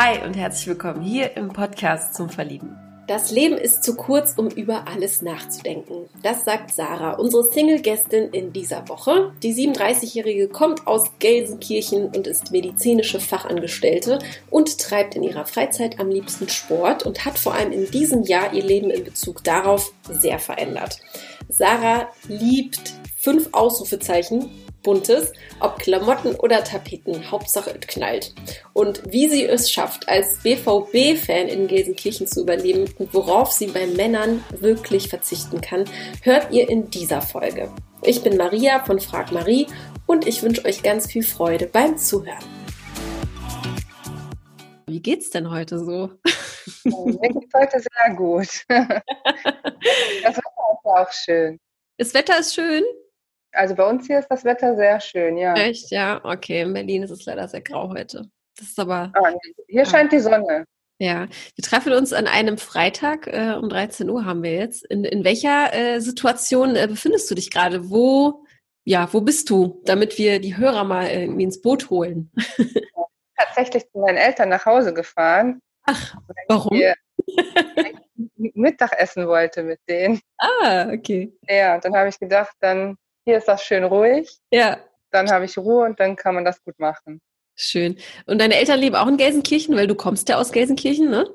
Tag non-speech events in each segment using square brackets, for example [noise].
Hi und herzlich willkommen hier im Podcast zum Verlieben. Das Leben ist zu kurz, um über alles nachzudenken. Das sagt Sarah, unsere Single-Gästin in dieser Woche. Die 37-Jährige kommt aus Gelsenkirchen und ist medizinische Fachangestellte und treibt in ihrer Freizeit am liebsten Sport und hat vor allem in diesem Jahr ihr Leben in Bezug darauf sehr verändert. Sarah liebt fünf Ausrufezeichen Buntes, ob Klamotten oder Tapeten, Hauptsache es knallt. Und wie sie es schafft, als BVB-Fan in Gelsenkirchen zu überleben und worauf sie bei Männern wirklich verzichten kann, hört ihr in dieser Folge. Ich bin Maria von Frag Marie und ich wünsche euch ganz viel Freude beim Zuhören. Wie geht's denn heute so? Mir geht's heute sehr gut. [laughs] Das Wetter ist auch schön. Das Wetter ist schön? Also bei uns hier ist das Wetter sehr schön, ja. Echt, ja, okay. In Berlin ist es leider sehr grau heute. Das ist aber. Ah, hier scheint die Sonne. Ja, wir treffen uns an einem Freitag äh, um 13 Uhr haben wir jetzt. In, in welcher äh, Situation äh, befindest du dich gerade? Wo, ja, wo bist du, damit wir die Hörer mal irgendwie ins Boot holen? [laughs] Tatsächlich zu meinen Eltern nach Hause gefahren. Ach, warum? Ich [laughs] Mittagessen wollte mit denen. Ah, okay. Ja, und dann habe ich gedacht, dann hier ist das schön ruhig. Ja. Dann habe ich Ruhe und dann kann man das gut machen. Schön. Und deine Eltern leben auch in Gelsenkirchen, weil du kommst ja aus Gelsenkirchen, ne?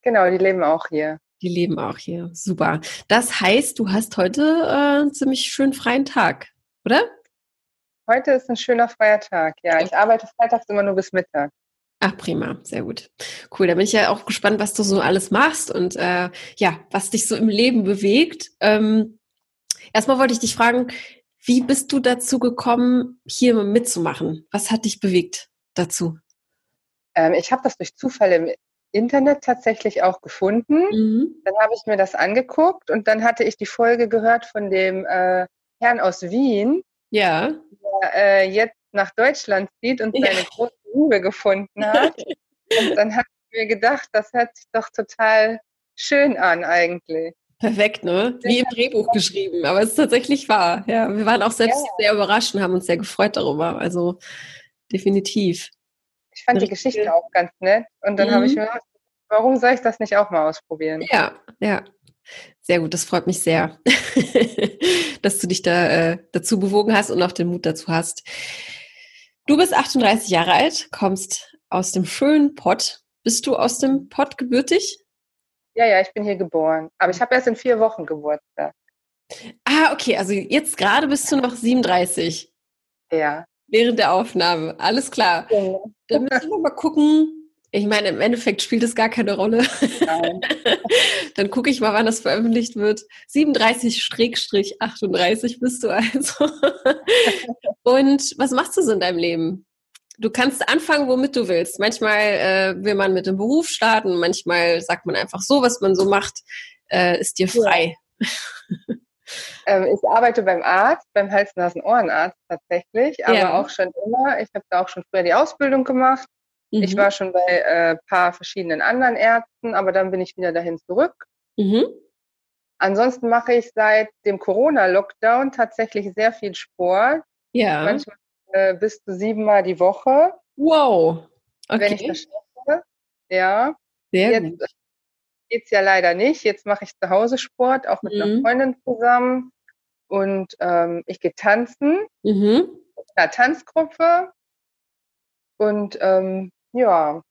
Genau, die leben auch hier. Die leben auch hier. Super. Das heißt, du hast heute äh, einen ziemlich schönen freien Tag, oder? Heute ist ein schöner freier Tag, ja. Ich arbeite freitags immer nur bis Mittag. Ach, prima, sehr gut. Cool, da bin ich ja auch gespannt, was du so alles machst und äh, ja, was dich so im Leben bewegt. Ähm, erstmal wollte ich dich fragen, wie bist du dazu gekommen, hier mitzumachen? Was hat dich bewegt dazu? Ähm, ich habe das durch Zufall im Internet tatsächlich auch gefunden. Mhm. Dann habe ich mir das angeguckt und dann hatte ich die Folge gehört von dem äh, Herrn aus Wien, ja. der äh, jetzt nach Deutschland zieht und seine ja. große Liebe gefunden hat. [laughs] und dann habe ich mir gedacht, das hört sich doch total schön an eigentlich. Perfekt, ne? Wie im Drehbuch geschrieben, aber es ist tatsächlich wahr. Ja, wir waren auch selbst ja. sehr überrascht und haben uns sehr gefreut darüber. Also definitiv. Ich fand die Geschichte auch ganz nett und dann mhm. habe ich mir gedacht, warum soll ich das nicht auch mal ausprobieren? Ja, ja. Sehr gut, das freut mich sehr, [laughs] dass du dich da äh, dazu bewogen hast und auch den Mut dazu hast. Du bist 38 Jahre alt, kommst aus dem schönen Pott. Bist du aus dem Pott gebürtig? Ja, ja, ich bin hier geboren. Aber ich habe erst in vier Wochen Geburtstag. Ah, okay. Also jetzt gerade bist du noch 37. Ja. Während der Aufnahme. Alles klar. Ja. Dann müssen wir mal gucken. Ich meine, im Endeffekt spielt es gar keine Rolle. Nein. [laughs] Dann gucke ich mal, wann das veröffentlicht wird. 37-38 bist du also. [laughs] Und was machst du so in deinem Leben? Du kannst anfangen, womit du willst. Manchmal äh, will man mit dem Beruf starten, manchmal sagt man einfach so, was man so macht, äh, ist dir frei. Ja. [laughs] ähm, ich arbeite beim Arzt, beim Hals-Nasen-Ohrenarzt tatsächlich, aber ja. auch schon immer. Ich habe da auch schon früher die Ausbildung gemacht. Mhm. Ich war schon bei ein äh, paar verschiedenen anderen Ärzten, aber dann bin ich wieder dahin zurück. Mhm. Ansonsten mache ich seit dem Corona-Lockdown tatsächlich sehr viel Sport. Ja. Manchmal äh, bis zu siebenmal die Woche. Wow. Okay. Wenn ich das schaffe. Ja. Sehr Jetzt gut. geht's ja leider nicht. Jetzt mache ich zu Hause Sport, auch mit mhm. einer Freundin zusammen. Und ähm, ich gehe tanzen. Mhm. In einer Tanzgruppe. Und ähm, ja,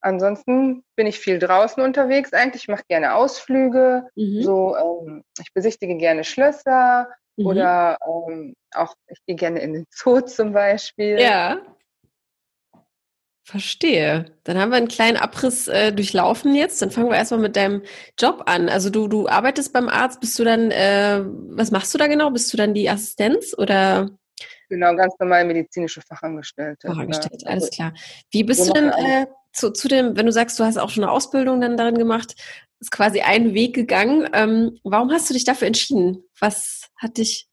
ansonsten bin ich viel draußen unterwegs eigentlich. Ich mache gerne Ausflüge. Mhm. So, ähm, ich besichtige gerne Schlösser. Mhm. Oder ähm, auch, ich gehe gerne in den Zoo [laughs] zum Beispiel. Ja. Verstehe. Dann haben wir einen kleinen Abriss äh, durchlaufen jetzt. Dann fangen wir erstmal mit deinem Job an. Also du, du arbeitest beim Arzt, bist du dann, äh, was machst du da genau? Bist du dann die Assistenz oder? Genau, ganz normal medizinische Fachangestellte. Fachangestellte, alles klar. Wie bist so du denn äh, zu, zu dem, wenn du sagst, du hast auch schon eine Ausbildung dann darin gemacht, ist quasi einen Weg gegangen. Ähm, warum hast du dich dafür entschieden? Was hat dich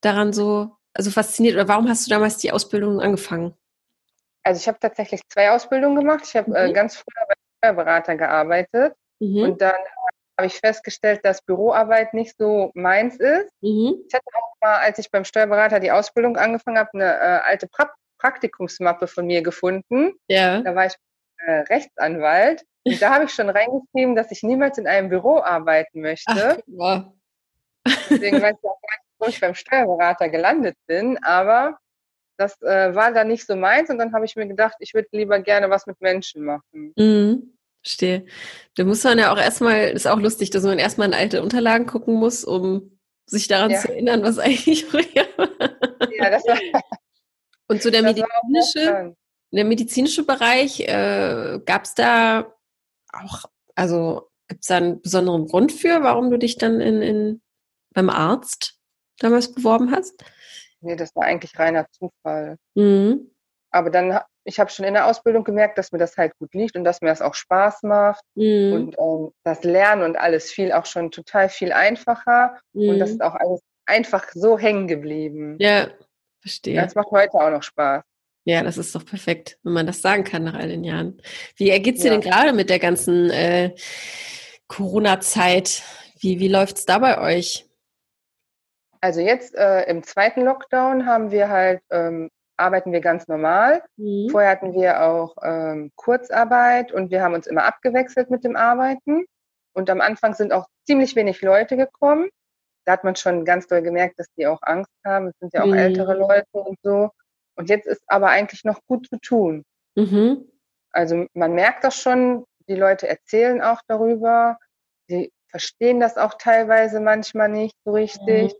daran so also fasziniert oder warum hast du damals die Ausbildung angefangen? Also ich habe tatsächlich zwei Ausbildungen gemacht. Ich habe äh, mhm. äh, ganz früher bei Steuerberater gearbeitet mhm. und dann habe ich festgestellt, dass Büroarbeit nicht so meins ist. Mhm. Ich hatte auch mal, als ich beim Steuerberater die Ausbildung angefangen habe, eine äh, alte pra Praktikumsmappe von mir gefunden. Ja. Da war ich äh, Rechtsanwalt. Und da habe ich schon reingeschrieben, dass ich niemals in einem Büro arbeiten möchte. Ach, Deswegen weiß ich auch gar nicht, wo ich beim Steuerberater gelandet bin. Aber das äh, war dann nicht so meins. Und dann habe ich mir gedacht, ich würde lieber gerne was mit Menschen machen. Mhm. Verstehe. Da muss man ja auch erstmal, ist auch lustig, dass man erstmal in alte Unterlagen gucken muss, um sich daran ja. zu erinnern, was [laughs] eigentlich früher war. Ja, das war. Und so der medizinische, der medizinische Bereich, äh, gab es da auch, also gibt es da einen besonderen Grund für, warum du dich dann in, in, beim Arzt damals beworben hast? Nee, das war eigentlich reiner Zufall. Mhm. Aber dann, ich habe schon in der Ausbildung gemerkt, dass mir das halt gut liegt und dass mir das auch Spaß macht. Mhm. Und ähm, das Lernen und alles fiel auch schon total viel einfacher. Mhm. Und das ist auch alles einfach so hängen geblieben. Ja, verstehe. Das macht heute auch noch Spaß. Ja, das ist doch perfekt, wenn man das sagen kann nach all den Jahren. Wie ergeht es dir ja. denn gerade mit der ganzen äh, Corona-Zeit? Wie, wie läuft es da bei euch? Also jetzt äh, im zweiten Lockdown haben wir halt, ähm, arbeiten wir ganz normal. Mhm. Vorher hatten wir auch ähm, Kurzarbeit und wir haben uns immer abgewechselt mit dem Arbeiten. Und am Anfang sind auch ziemlich wenig Leute gekommen. Da hat man schon ganz doll gemerkt, dass die auch Angst haben. Es sind ja auch mhm. ältere Leute und so. Und jetzt ist aber eigentlich noch gut zu tun. Mhm. Also man merkt das schon, die Leute erzählen auch darüber, sie verstehen das auch teilweise manchmal nicht so richtig. Mhm.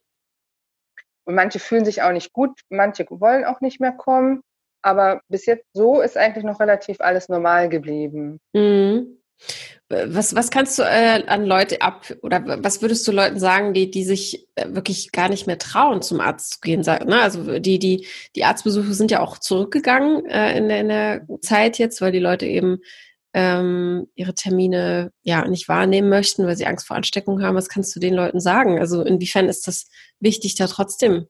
Und manche fühlen sich auch nicht gut, manche wollen auch nicht mehr kommen. Aber bis jetzt so ist eigentlich noch relativ alles normal geblieben. Mhm. Was, was kannst du äh, an Leute ab oder was würdest du Leuten sagen, die, die sich äh, wirklich gar nicht mehr trauen, zum Arzt zu gehen? Sag, ne? Also die, die, die Arztbesuche sind ja auch zurückgegangen äh, in, der, in der Zeit jetzt, weil die Leute eben ähm, ihre Termine ja nicht wahrnehmen möchten, weil sie Angst vor Ansteckung haben. Was kannst du den Leuten sagen? Also inwiefern ist das wichtig, da trotzdem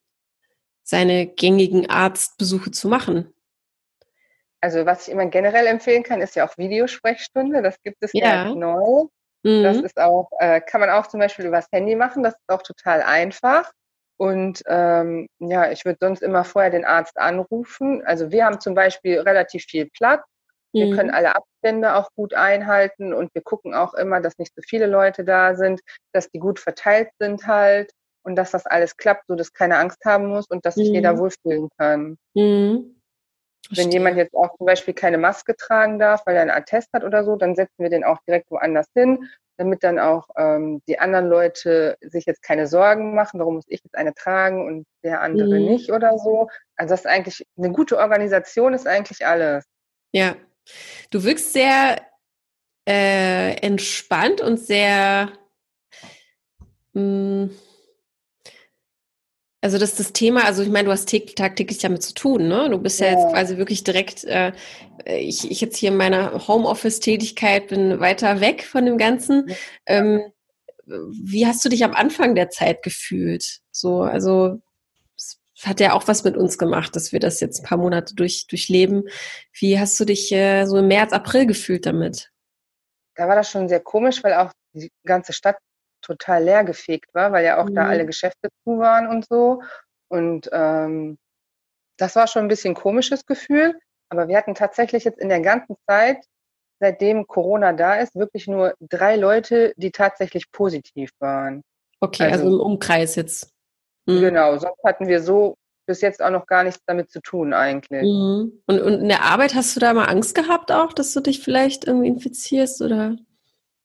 seine gängigen Arztbesuche zu machen? Also was ich immer generell empfehlen kann, ist ja auch Videosprechstunde. Das gibt es ja neu. Mhm. Das ist auch, äh, kann man auch zum Beispiel übers Handy machen. Das ist auch total einfach. Und ähm, ja, ich würde sonst immer vorher den Arzt anrufen. Also wir haben zum Beispiel relativ viel Platz. Wir mhm. können alle Abstände auch gut einhalten und wir gucken auch immer, dass nicht so viele Leute da sind, dass die gut verteilt sind halt und dass das alles klappt, so dass keiner Angst haben muss und dass sich mhm. jeder wohlfühlen kann. Mhm. Wenn jemand jetzt auch zum Beispiel keine Maske tragen darf, weil er einen Attest hat oder so, dann setzen wir den auch direkt woanders hin, damit dann auch ähm, die anderen Leute sich jetzt keine Sorgen machen, warum muss ich jetzt eine tragen und der andere mhm. nicht oder so. Also das ist eigentlich eine gute Organisation ist eigentlich alles. Ja, du wirkst sehr äh, entspannt und sehr mh, mm, also das ist das Thema, also ich meine, du hast tagtäglich damit zu tun, ne? Du bist ja, ja jetzt quasi wirklich direkt, äh, ich, ich jetzt hier in meiner Homeoffice-Tätigkeit bin weiter weg von dem Ganzen. Ähm, wie hast du dich am Anfang der Zeit gefühlt? So, also es hat ja auch was mit uns gemacht, dass wir das jetzt ein paar Monate durch, durchleben. Wie hast du dich äh, so im März, April gefühlt damit? Da war das schon sehr komisch, weil auch die ganze Stadt total leer gefegt war, weil ja auch mhm. da alle Geschäfte zu waren und so. Und ähm, das war schon ein bisschen ein komisches Gefühl. Aber wir hatten tatsächlich jetzt in der ganzen Zeit, seitdem Corona da ist, wirklich nur drei Leute, die tatsächlich positiv waren. Okay, also, also im Umkreis jetzt. Mhm. Genau, sonst hatten wir so bis jetzt auch noch gar nichts damit zu tun eigentlich. Mhm. Und, und in der Arbeit hast du da mal Angst gehabt auch, dass du dich vielleicht irgendwie infizierst oder?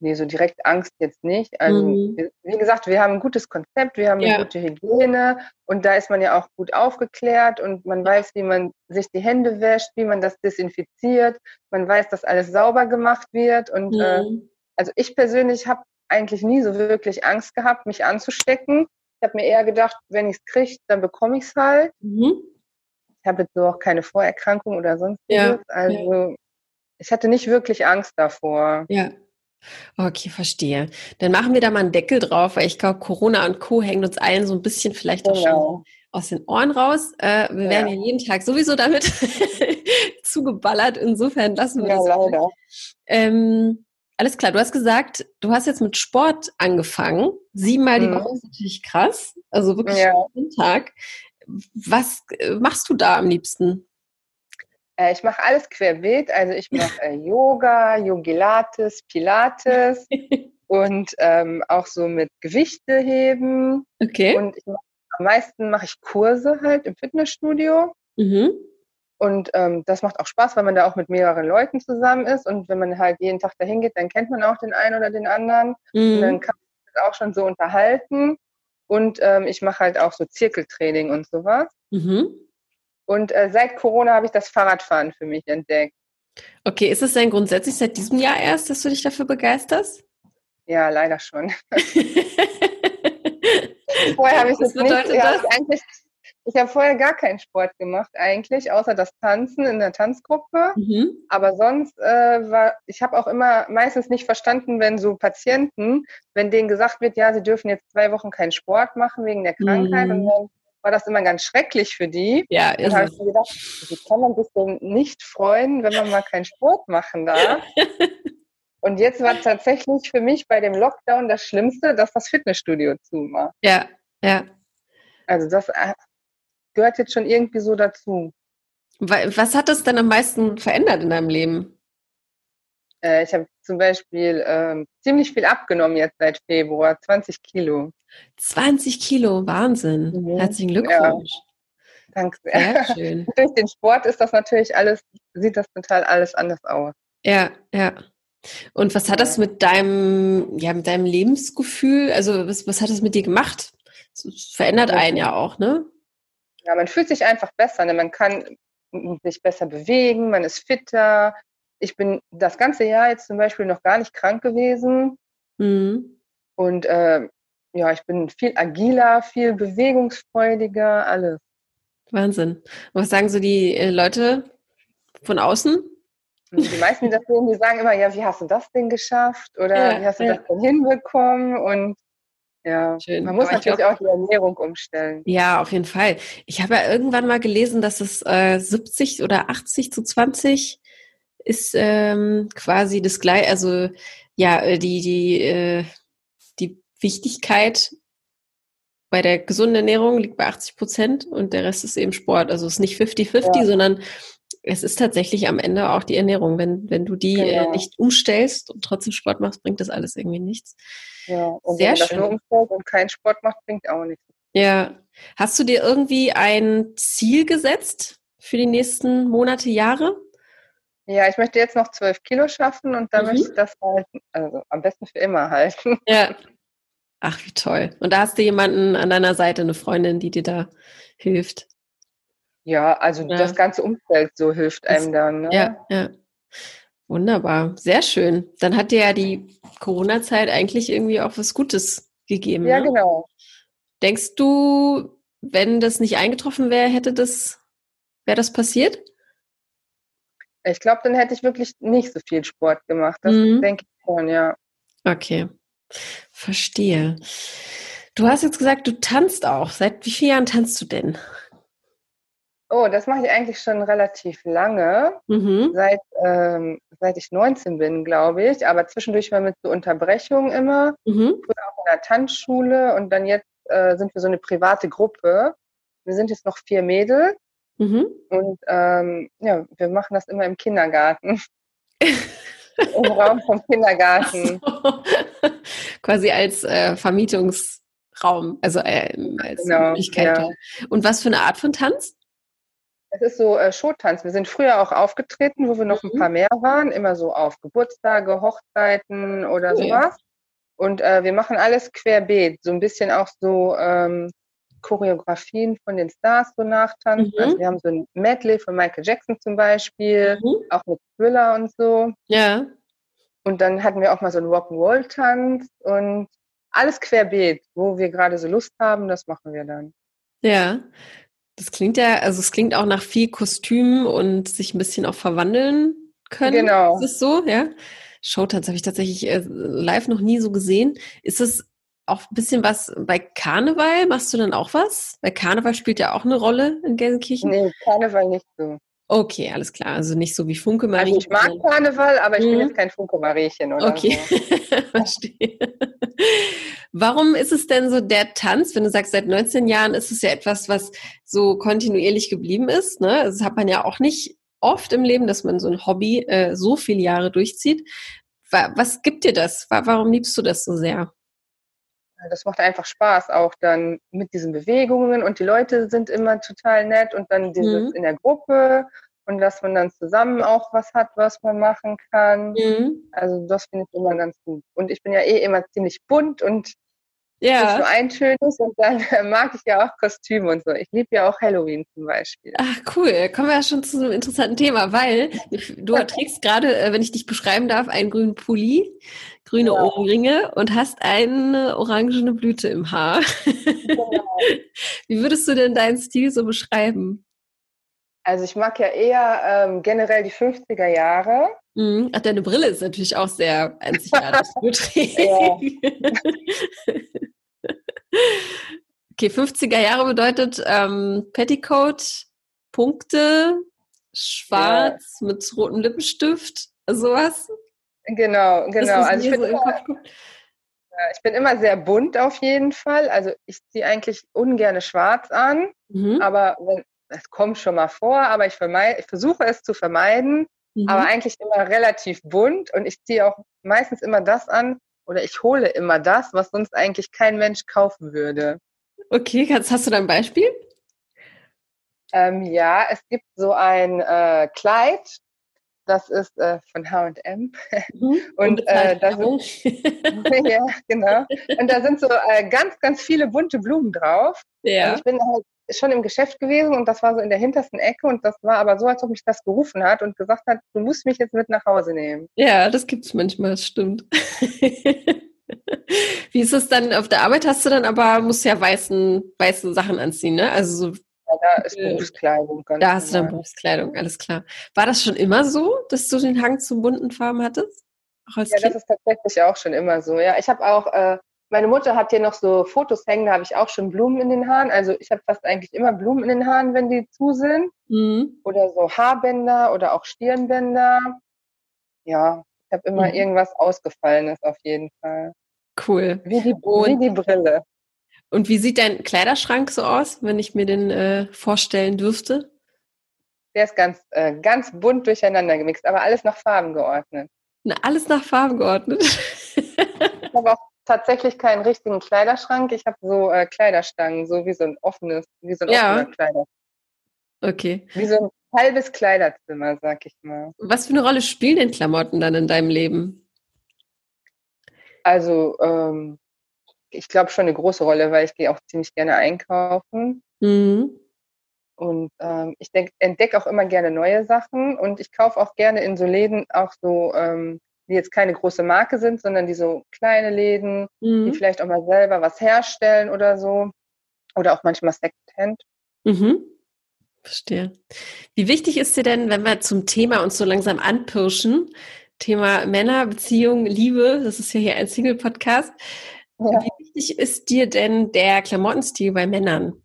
Nee, so direkt Angst jetzt nicht. Also, mhm. wie gesagt, wir haben ein gutes Konzept, wir haben eine ja. gute Hygiene und da ist man ja auch gut aufgeklärt und man weiß, wie man sich die Hände wäscht, wie man das desinfiziert. Man weiß, dass alles sauber gemacht wird und äh, mhm. äh, also ich persönlich habe eigentlich nie so wirklich Angst gehabt, mich anzustecken. Ich habe mir eher gedacht, wenn ich es kriege, dann bekomme ich es halt. Mhm. Ich habe jetzt so auch keine Vorerkrankung oder sonst ja. Also ja. ich hatte nicht wirklich Angst davor. Ja. Okay, verstehe. Dann machen wir da mal einen Deckel drauf, weil ich glaube, Corona und Co. hängen uns allen so ein bisschen vielleicht auch genau. schon aus den Ohren raus. Äh, wir ja. werden ja jeden Tag sowieso damit [laughs] zugeballert. Insofern lassen wir ja, das. Leider. Ähm, alles klar, du hast gesagt, du hast jetzt mit Sport angefangen. Siebenmal mhm. die Woche ist natürlich krass. Also wirklich ja. jeden Tag. Was äh, machst du da am liebsten? Äh, ich mache alles querbeet. Also ich mache äh, Yoga, Yogilates, Pilates [laughs] und ähm, auch so mit Gewichte heben. Okay. Und mach, am meisten mache ich Kurse halt im Fitnessstudio. Mhm. Und ähm, das macht auch Spaß, weil man da auch mit mehreren Leuten zusammen ist. Und wenn man halt jeden Tag dahin geht, dann kennt man auch den einen oder den anderen. Mhm. Und dann kann man sich auch schon so unterhalten. Und ähm, ich mache halt auch so Zirkeltraining und sowas. Mhm. Und äh, seit Corona habe ich das Fahrradfahren für mich entdeckt. Okay, ist es denn grundsätzlich seit diesem Jahr erst, dass du dich dafür begeisterst? Ja, leider schon. [laughs] [laughs] Vorher habe ich das, das nicht. Ja, eigentlich ich habe vorher gar keinen Sport gemacht eigentlich, außer das Tanzen in der Tanzgruppe. Mhm. Aber sonst äh, war, ich habe auch immer meistens nicht verstanden, wenn so Patienten, wenn denen gesagt wird, ja, sie dürfen jetzt zwei Wochen keinen Sport machen wegen der Krankheit mhm. und dann war das immer ganz schrecklich für die. Ja, ist und habe ich mir gedacht, wie kann man sich denn nicht freuen, wenn man mal keinen Sport machen darf? [laughs] und jetzt war tatsächlich für mich bei dem Lockdown das Schlimmste, dass das Fitnessstudio zu war. Ja, ja. Also das äh, gehört jetzt schon irgendwie so dazu. Was hat das denn am meisten verändert in deinem Leben? Äh, ich habe zum Beispiel äh, ziemlich viel abgenommen jetzt seit Februar, 20 Kilo. 20 Kilo, Wahnsinn. Mhm. Herzlichen Glückwunsch. Ja. Danke sehr. sehr [laughs] schön. Durch den Sport ist das natürlich alles, sieht das total alles anders aus. Ja, ja. Und was hat das mit deinem, ja, mit deinem Lebensgefühl, also was, was hat das mit dir gemacht? Das verändert einen ja auch, ne? Ja, man fühlt sich einfach besser. Ne? Man kann sich besser bewegen, man ist fitter. Ich bin das ganze Jahr jetzt zum Beispiel noch gar nicht krank gewesen. Mhm. Und äh, ja, ich bin viel agiler, viel bewegungsfreudiger, alles. Wahnsinn. was sagen so die äh, Leute von außen? Die meisten, die das sehen, die sagen immer, ja, wie hast du das denn geschafft? Oder ja, wie hast du ja. das denn hinbekommen? Und ja, Schön. man muss Aber natürlich glaub, auch die Ernährung umstellen. Ja, auf jeden Fall. Ich habe ja irgendwann mal gelesen, dass es äh, 70 oder 80 zu 20 ist ähm, quasi das gleiche, also ja, äh, die, die, äh, die Wichtigkeit bei der gesunden Ernährung liegt bei 80 Prozent und der Rest ist eben Sport. Also es ist nicht 50-50, ja. sondern es ist tatsächlich am Ende auch die Ernährung. Wenn, wenn du die äh, genau. äh, nicht umstellst und trotzdem Sport machst, bringt das alles irgendwie nichts. Ja, und Sehr wenn schön. das nur und keinen Sport macht, bringt auch nichts. Ja. Hast du dir irgendwie ein Ziel gesetzt für die nächsten Monate, Jahre? Ja, ich möchte jetzt noch zwölf Kilo schaffen und dann mhm. möchte ich das halten. Also am besten für immer halten. Ja. [laughs] Ach, wie toll. Und da hast du jemanden an deiner Seite, eine Freundin, die dir da hilft. Ja, also ja. das ganze Umfeld so hilft einem dann. Ne? Ja, ja. Wunderbar, sehr schön. Dann hat dir ja die Corona-Zeit eigentlich irgendwie auch was Gutes gegeben. Ja, ne? genau. Denkst du, wenn das nicht eingetroffen wäre, hätte das, wäre das passiert? Ich glaube, dann hätte ich wirklich nicht so viel Sport gemacht. Das mhm. denke ich schon, ja. Okay, verstehe. Du hast jetzt gesagt, du tanzt auch. Seit wie vielen Jahren tanzt du denn? Oh, das mache ich eigentlich schon relativ lange, mhm. seit, ähm, seit ich 19 bin, glaube ich, aber zwischendurch mal mit so Unterbrechungen immer, mhm. früher auch in der Tanzschule und dann jetzt äh, sind wir so eine private Gruppe. Wir sind jetzt noch vier Mädels mhm. und ähm, ja, wir machen das immer im Kindergarten. [laughs] Im Raum vom Kindergarten. So. Quasi als äh, Vermietungsraum, also äh, als genau, Möglichkeit. Ja. Und was für eine Art von Tanz? Es ist so äh, Showtanz. Wir sind früher auch aufgetreten, wo wir noch mhm. ein paar mehr waren, immer so auf Geburtstage, Hochzeiten oder cool. sowas. Und äh, wir machen alles querbeet, so ein bisschen auch so ähm, Choreografien von den Stars so nachtanzen. Mhm. Also wir haben so ein Medley von Michael Jackson zum Beispiel, mhm. auch mit Thriller und so. Ja. Und dann hatten wir auch mal so einen Rock'n'Roll-Tanz und alles querbeet, wo wir gerade so Lust haben, das machen wir dann. Ja, das klingt ja, also es klingt auch nach viel Kostüm und sich ein bisschen auch verwandeln können. Genau. Ist es so, ja? Showtanz habe ich tatsächlich äh, live noch nie so gesehen. Ist es auch ein bisschen was bei Karneval? Machst du dann auch was? Weil Karneval spielt ja auch eine Rolle in Gelsenkirchen. Nee, Karneval nicht so. Okay, alles klar. Also nicht so wie Funke Marie. Also ich mag Karneval, aber ich mhm. bin jetzt kein Funke Mariechen oder okay. so. [laughs] Verstehe. Warum ist es denn so der Tanz, wenn du sagst, seit 19 Jahren ist es ja etwas, was so kontinuierlich geblieben ist, ne? Das hat man ja auch nicht oft im Leben, dass man so ein Hobby äh, so viele Jahre durchzieht. Was gibt dir das? Warum liebst du das so sehr? Das macht einfach Spaß, auch dann mit diesen Bewegungen und die Leute sind immer total nett und dann dieses mhm. in der Gruppe und dass man dann zusammen auch was hat, was man machen kann. Mhm. Also das finde ich immer ganz gut. Und ich bin ja eh immer ziemlich bunt und ja. nicht so eintönig und dann [laughs] mag ich ja auch Kostüme und so. Ich liebe ja auch Halloween zum Beispiel. Ach cool, kommen wir ja schon zu einem interessanten Thema, weil du trägst gerade, äh, wenn ich dich beschreiben darf, einen grünen Pulli, grüne ja. Ohrringe und hast eine orangene Blüte im Haar. Genau. [laughs] Wie würdest du denn deinen Stil so beschreiben? Also ich mag ja eher ähm, generell die 50er Jahre. Mhm. Ach, deine Brille ist natürlich auch sehr einzigartig. [laughs] okay, 50er Jahre bedeutet ähm, Petticoat, Punkte, schwarz ja. mit rotem Lippenstift, sowas. Genau, genau. Also ich bin, so immer, ich bin immer sehr bunt auf jeden Fall. Also ich ziehe eigentlich ungern schwarz an, mhm. aber es kommt schon mal vor, aber ich, ich versuche es zu vermeiden, mhm. aber eigentlich immer relativ bunt und ich ziehe auch meistens immer das an oder ich hole immer das, was sonst eigentlich kein Mensch kaufen würde. Okay, kannst, hast du da ein Beispiel? Ähm, ja, es gibt so ein äh, Kleid, das ist äh, von H&M mhm, [laughs] und äh, da sind, [laughs] ja, genau. [laughs] Und da sind so äh, ganz, ganz viele bunte Blumen drauf. Ja. Und ich bin halt schon im Geschäft gewesen und das war so in der hintersten Ecke und das war aber so, als ob mich das gerufen hat und gesagt hat, du musst mich jetzt mit nach Hause nehmen. Ja, das gibt's manchmal, das stimmt. [laughs] Wie ist es dann auf der Arbeit? Hast du dann aber, musst ja weißen, weiße Sachen anziehen, ne? Also so. Ja, da ist Berufskleidung. Ganz da hast du dann Berufskleidung, alles klar. War das schon immer so, dass du den Hang zu bunten Farben hattest? ja, kind? das ist tatsächlich auch schon immer so. Ja, ich habe auch äh, meine Mutter hat hier noch so Fotos hängen, da habe ich auch schon Blumen in den Haaren. Also ich habe fast eigentlich immer Blumen in den Haaren, wenn die zu sind. Mhm. Oder so Haarbänder oder auch Stirnbänder. Ja, ich habe immer mhm. irgendwas Ausgefallenes auf jeden Fall. Cool. Wie die, wie die Brille. Und wie sieht dein Kleiderschrank so aus, wenn ich mir den äh, vorstellen dürfte? Der ist ganz, äh, ganz bunt durcheinander gemixt, aber alles nach Farben geordnet. Na, alles nach Farben geordnet. ich habe auch tatsächlich keinen richtigen Kleiderschrank. Ich habe so äh, Kleiderstangen, so wie so ein offenes, wie so ein ja. offener Kleider. Okay. Wie so ein halbes Kleiderzimmer, sag ich mal. Was für eine Rolle spielen denn Klamotten dann in deinem Leben? Also, ähm, ich glaube schon eine große Rolle, weil ich gehe auch ziemlich gerne einkaufen. Mhm. Und ähm, ich entdecke auch immer gerne neue Sachen und ich kaufe auch gerne in so Läden auch so ähm, die jetzt keine große Marke sind, sondern die so kleine Läden, mhm. die vielleicht auch mal selber was herstellen oder so. Oder auch manchmal Secondhand. Mhm. Verstehe. Wie wichtig ist dir denn, wenn wir zum Thema uns so langsam anpirschen, Thema Männer, Beziehung, Liebe, das ist ja hier ein Single-Podcast. Ja. Wie wichtig ist dir denn der Klamottenstil bei Männern?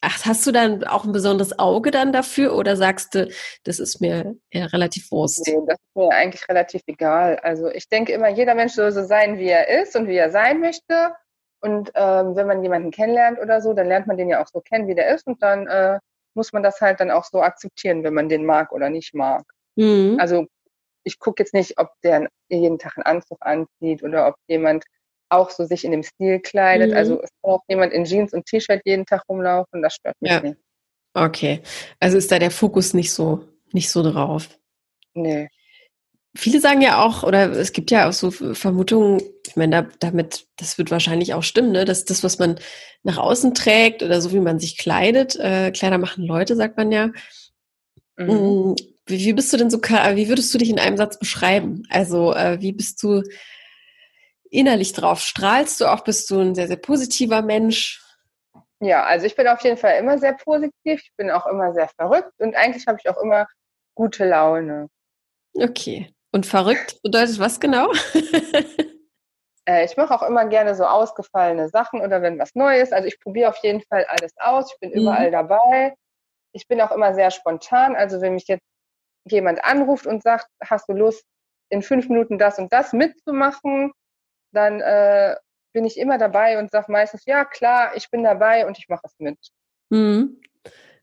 Ach, hast du dann auch ein besonderes Auge dann dafür oder sagst du, das ist mir ja relativ Wurst? Nee, das ist mir eigentlich relativ egal. Also ich denke immer, jeder Mensch soll so sein, wie er ist und wie er sein möchte. Und ähm, wenn man jemanden kennenlernt oder so, dann lernt man den ja auch so kennen, wie der ist. Und dann äh, muss man das halt dann auch so akzeptieren, wenn man den mag oder nicht mag. Mhm. Also ich gucke jetzt nicht, ob der jeden Tag einen Anzug anzieht oder ob jemand auch so sich in dem Stil kleidet. Also mhm. Also es kann auch jemand in Jeans und T-Shirt jeden Tag rumlaufen, das stört mich ja. nicht. Okay. Also ist da der Fokus nicht so, nicht so drauf. Nee. Viele sagen ja auch, oder es gibt ja auch so Vermutungen, ich meine, da, damit, das wird wahrscheinlich auch stimmen, ne, dass das, was man nach außen trägt oder so wie man sich kleidet, äh, Kleider machen Leute, sagt man ja. Mhm. Mm, wie, wie, bist du denn so, wie würdest du dich in einem Satz beschreiben? Also, äh, wie bist du innerlich drauf? Strahlst du auch? Bist du ein sehr, sehr positiver Mensch? Ja, also ich bin auf jeden Fall immer sehr positiv. Ich bin auch immer sehr verrückt und eigentlich habe ich auch immer gute Laune. Okay. Und verrückt bedeutet was genau? [laughs] Äh, ich mache auch immer gerne so ausgefallene Sachen oder wenn was Neues. Also ich probiere auf jeden Fall alles aus. Ich bin mhm. überall dabei. Ich bin auch immer sehr spontan. Also wenn mich jetzt jemand anruft und sagt, hast du Lust, in fünf Minuten das und das mitzumachen, dann äh, bin ich immer dabei und sage meistens, ja klar, ich bin dabei und ich mache es mit. Mhm.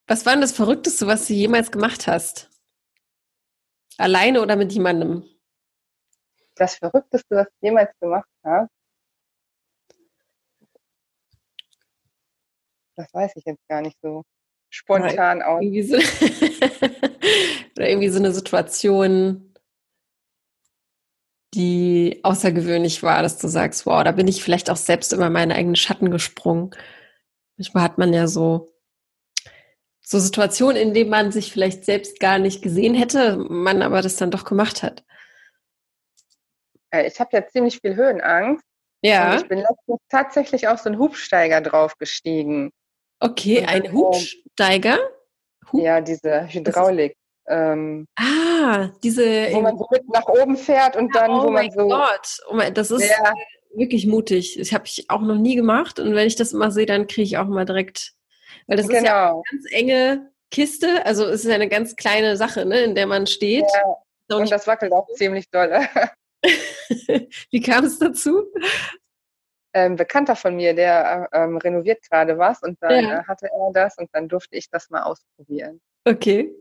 Was war denn das Verrückteste, was du jemals gemacht hast? Alleine oder mit jemandem? Das Verrückteste, was ich jemals gemacht habe. Das weiß ich jetzt gar nicht so spontan aus. Irgendwie so [laughs] oder irgendwie so eine Situation, die außergewöhnlich war, dass du sagst, wow, da bin ich vielleicht auch selbst über meine eigenen Schatten gesprungen. Manchmal hat man ja so so Situationen, in denen man sich vielleicht selbst gar nicht gesehen hätte, man aber das dann doch gemacht hat. Ich habe ja ziemlich viel Höhenangst. Ja. Und ich bin letztens tatsächlich auf so einen Hubsteiger draufgestiegen. Okay, ein Hubsteiger? Hub ja, diese Hydraulik. Ähm, ah, diese. Wo man so mit nach oben fährt und dann, oh wo man so. Gott. Oh mein Gott, das ist ja. wirklich mutig. Das habe ich auch noch nie gemacht. Und wenn ich das immer sehe, dann kriege ich auch mal direkt weil das genau. ist ja genau. eine ganz enge Kiste, also es ist ja eine ganz kleine Sache, ne, in der man steht. Ja. Und das wackelt auch ziemlich doll. [laughs] [laughs] Wie kam es dazu? Ähm, Bekannter von mir, der ähm, renoviert gerade was und dann ja. äh, hatte er das und dann durfte ich das mal ausprobieren. Okay.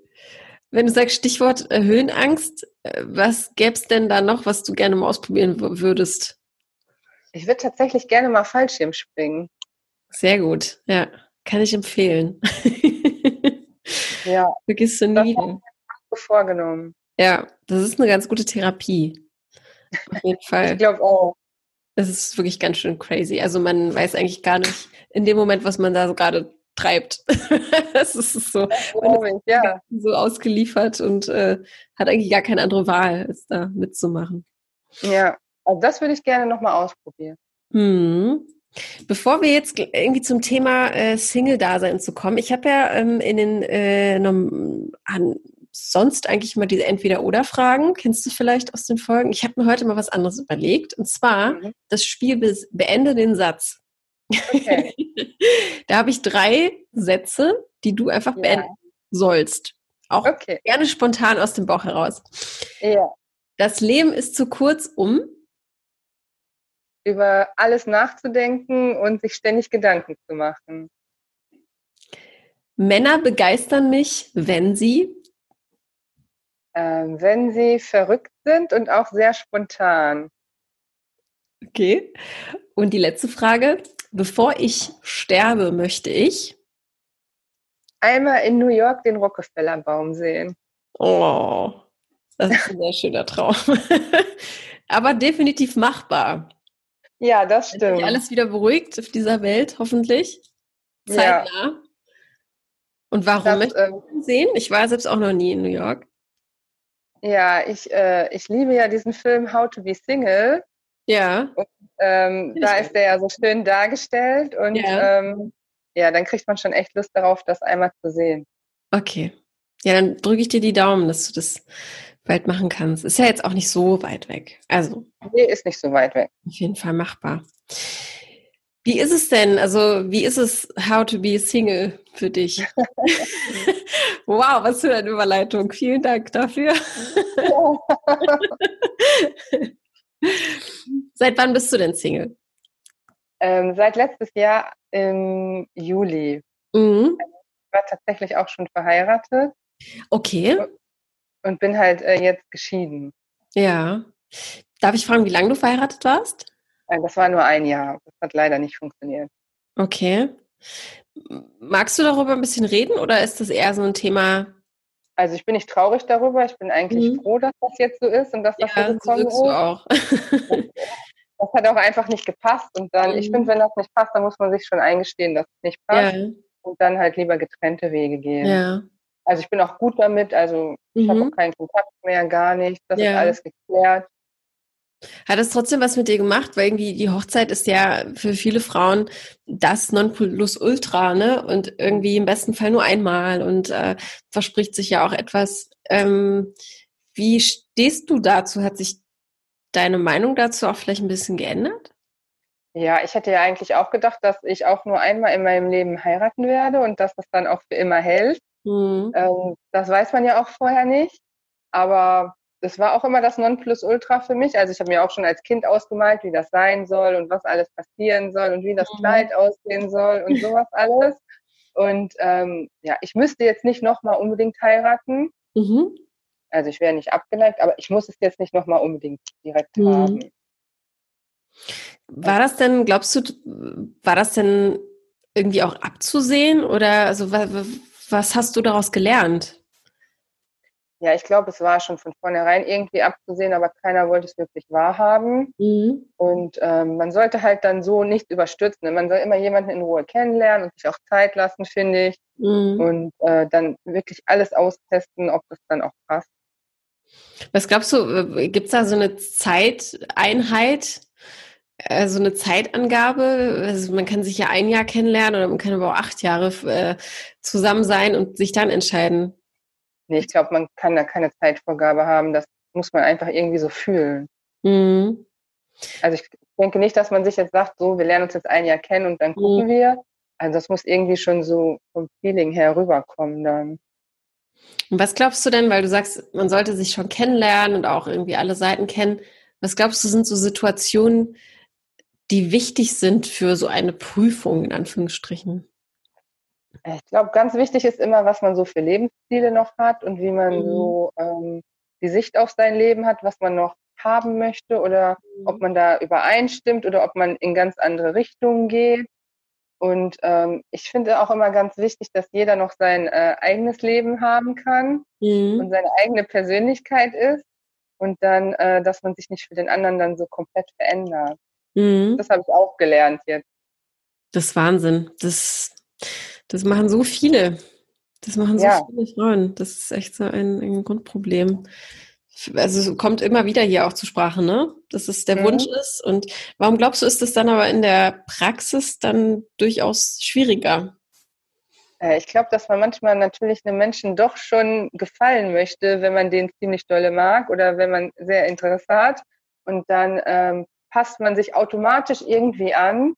Wenn du sagst Stichwort äh, Höhenangst, äh, was gäbe es denn da noch, was du gerne mal ausprobieren würdest? Ich würde tatsächlich gerne mal Fallschirm springen. Sehr gut, ja. Kann ich empfehlen. ja. [laughs] Vergisst du nie. Das vorgenommen. Ja, das ist eine ganz gute Therapie. Auf jeden [laughs] Fall. ich glaube auch. Das ist wirklich ganz schön crazy. Also man weiß eigentlich gar nicht in dem Moment, was man da so gerade treibt. [laughs] das ist so, man ist ja. so ausgeliefert und äh, hat eigentlich gar keine andere Wahl, als da mitzumachen. Ja, also das würde ich gerne nochmal ausprobieren. Hm. Bevor wir jetzt irgendwie zum Thema äh, Single-Dasein zu kommen, ich habe ja ähm, in den äh, an, sonst eigentlich mal diese Entweder-Oder-Fragen, kennst du vielleicht aus den Folgen? Ich habe mir heute mal was anderes überlegt und zwar mhm. das Spiel beende den Satz. Okay. [laughs] da habe ich drei Sätze, die du einfach ja. beenden sollst. Auch okay. gerne spontan aus dem Bauch heraus. Ja. Das Leben ist zu kurz, um über alles nachzudenken und sich ständig Gedanken zu machen. Männer begeistern mich, wenn sie? Ähm, wenn sie verrückt sind und auch sehr spontan. Okay. Und die letzte Frage. Bevor ich sterbe, möchte ich? Einmal in New York den Rockefeller-Baum sehen. Oh, das ist ein sehr schöner Traum. [laughs] Aber definitiv machbar. Ja, das stimmt. Sich alles wieder beruhigt auf dieser Welt, hoffentlich. Zeitnah. Ja. Und warum das, möchte ich ähm, sehen? Ich war selbst auch noch nie in New York. Ja, ich, äh, ich liebe ja diesen Film How to be Single. Ja. Und, ähm, da ist der ja so schön dargestellt und ja. Ähm, ja, dann kriegt man schon echt Lust darauf, das einmal zu sehen. Okay. Ja, dann drücke ich dir die Daumen, dass du das bald machen kannst. Ist ja jetzt auch nicht so weit weg. Also. Nee, ist nicht so weit weg. Auf jeden Fall machbar. Wie ist es denn? Also, wie ist es, how to be single für dich? [laughs] wow, was für eine Überleitung. Vielen Dank dafür. [laughs] [laughs] seit wann bist du denn Single? Ähm, seit letztes Jahr im Juli. Mhm. Ich war tatsächlich auch schon verheiratet. Okay und bin halt äh, jetzt geschieden. Ja. Darf ich fragen, wie lange du verheiratet warst? Äh, das war nur ein Jahr. Das hat leider nicht funktioniert. Okay. Magst du darüber ein bisschen reden oder ist das eher so ein Thema? Also ich bin nicht traurig darüber. Ich bin eigentlich mhm. froh, dass das jetzt so ist und dass das ja, so gekommen ist. Auch. [laughs] das hat auch einfach nicht gepasst. Und dann, mhm. ich finde, wenn das nicht passt, dann muss man sich schon eingestehen, dass es nicht passt. Ja. Und dann halt lieber getrennte Wege gehen. Ja. Also ich bin auch gut damit, also ich mhm. habe auch keinen Kontakt mehr, gar nicht. Das ist alles geklärt. Hat es trotzdem was mit dir gemacht? Weil irgendwie die Hochzeit ist ja für viele Frauen das Nonplusultra, ne? Und irgendwie im besten Fall nur einmal und äh, verspricht sich ja auch etwas. Ähm, wie stehst du dazu? Hat sich deine Meinung dazu auch vielleicht ein bisschen geändert? Ja, ich hätte ja eigentlich auch gedacht, dass ich auch nur einmal in meinem Leben heiraten werde und dass das dann auch für immer hält. Mhm. Ähm, das weiß man ja auch vorher nicht. Aber das war auch immer das Nonplusultra für mich. Also ich habe mir auch schon als Kind ausgemalt, wie das sein soll und was alles passieren soll und wie das mhm. Kleid aussehen soll und sowas alles. Und ähm, ja, ich müsste jetzt nicht nochmal unbedingt heiraten. Mhm. Also ich wäre nicht abgeneigt, aber ich muss es jetzt nicht nochmal unbedingt direkt mhm. haben. War das denn, glaubst du, war das denn irgendwie auch abzusehen oder also was hast du daraus gelernt? Ja, ich glaube, es war schon von vornherein irgendwie abzusehen, aber keiner wollte es wirklich wahrhaben. Mhm. Und ähm, man sollte halt dann so nicht überstürzen. Man soll immer jemanden in Ruhe kennenlernen und sich auch Zeit lassen, finde ich. Mhm. Und äh, dann wirklich alles austesten, ob das dann auch passt. Was glaubst du, äh, gibt es da so eine Zeiteinheit, äh, so eine Zeitangabe? Also man kann sich ja ein Jahr kennenlernen oder man kann aber auch acht Jahre äh, zusammen sein und sich dann entscheiden. Nee, ich glaube, man kann da keine Zeitvorgabe haben. Das muss man einfach irgendwie so fühlen. Mhm. Also ich denke nicht, dass man sich jetzt sagt, so, wir lernen uns jetzt ein Jahr kennen und dann gucken mhm. wir. Also das muss irgendwie schon so vom Feeling her rüberkommen dann. Und was glaubst du denn, weil du sagst, man sollte sich schon kennenlernen und auch irgendwie alle Seiten kennen, was glaubst du, sind so Situationen, die wichtig sind für so eine Prüfung in Anführungsstrichen? Ich glaube, ganz wichtig ist immer, was man so für Lebensziele noch hat und wie man mhm. so ähm, die Sicht auf sein Leben hat, was man noch haben möchte oder mhm. ob man da übereinstimmt oder ob man in ganz andere Richtungen geht. Und ähm, ich finde auch immer ganz wichtig, dass jeder noch sein äh, eigenes Leben haben kann mhm. und seine eigene Persönlichkeit ist und dann, äh, dass man sich nicht für den anderen dann so komplett verändert. Mhm. Das habe ich auch gelernt jetzt. Das ist Wahnsinn. Das, das machen so viele. Das machen so ja. viele Frauen. Das ist echt so ein, ein Grundproblem also es kommt immer wieder hier auch zur Sprache, ne? Dass es der mhm. Wunsch ist. Und warum glaubst du, ist es dann aber in der Praxis dann durchaus schwieriger? Äh, ich glaube, dass man manchmal natürlich einem Menschen doch schon gefallen möchte, wenn man den ziemlich dolle mag oder wenn man sehr Interesse hat. Und dann ähm, passt man sich automatisch irgendwie an,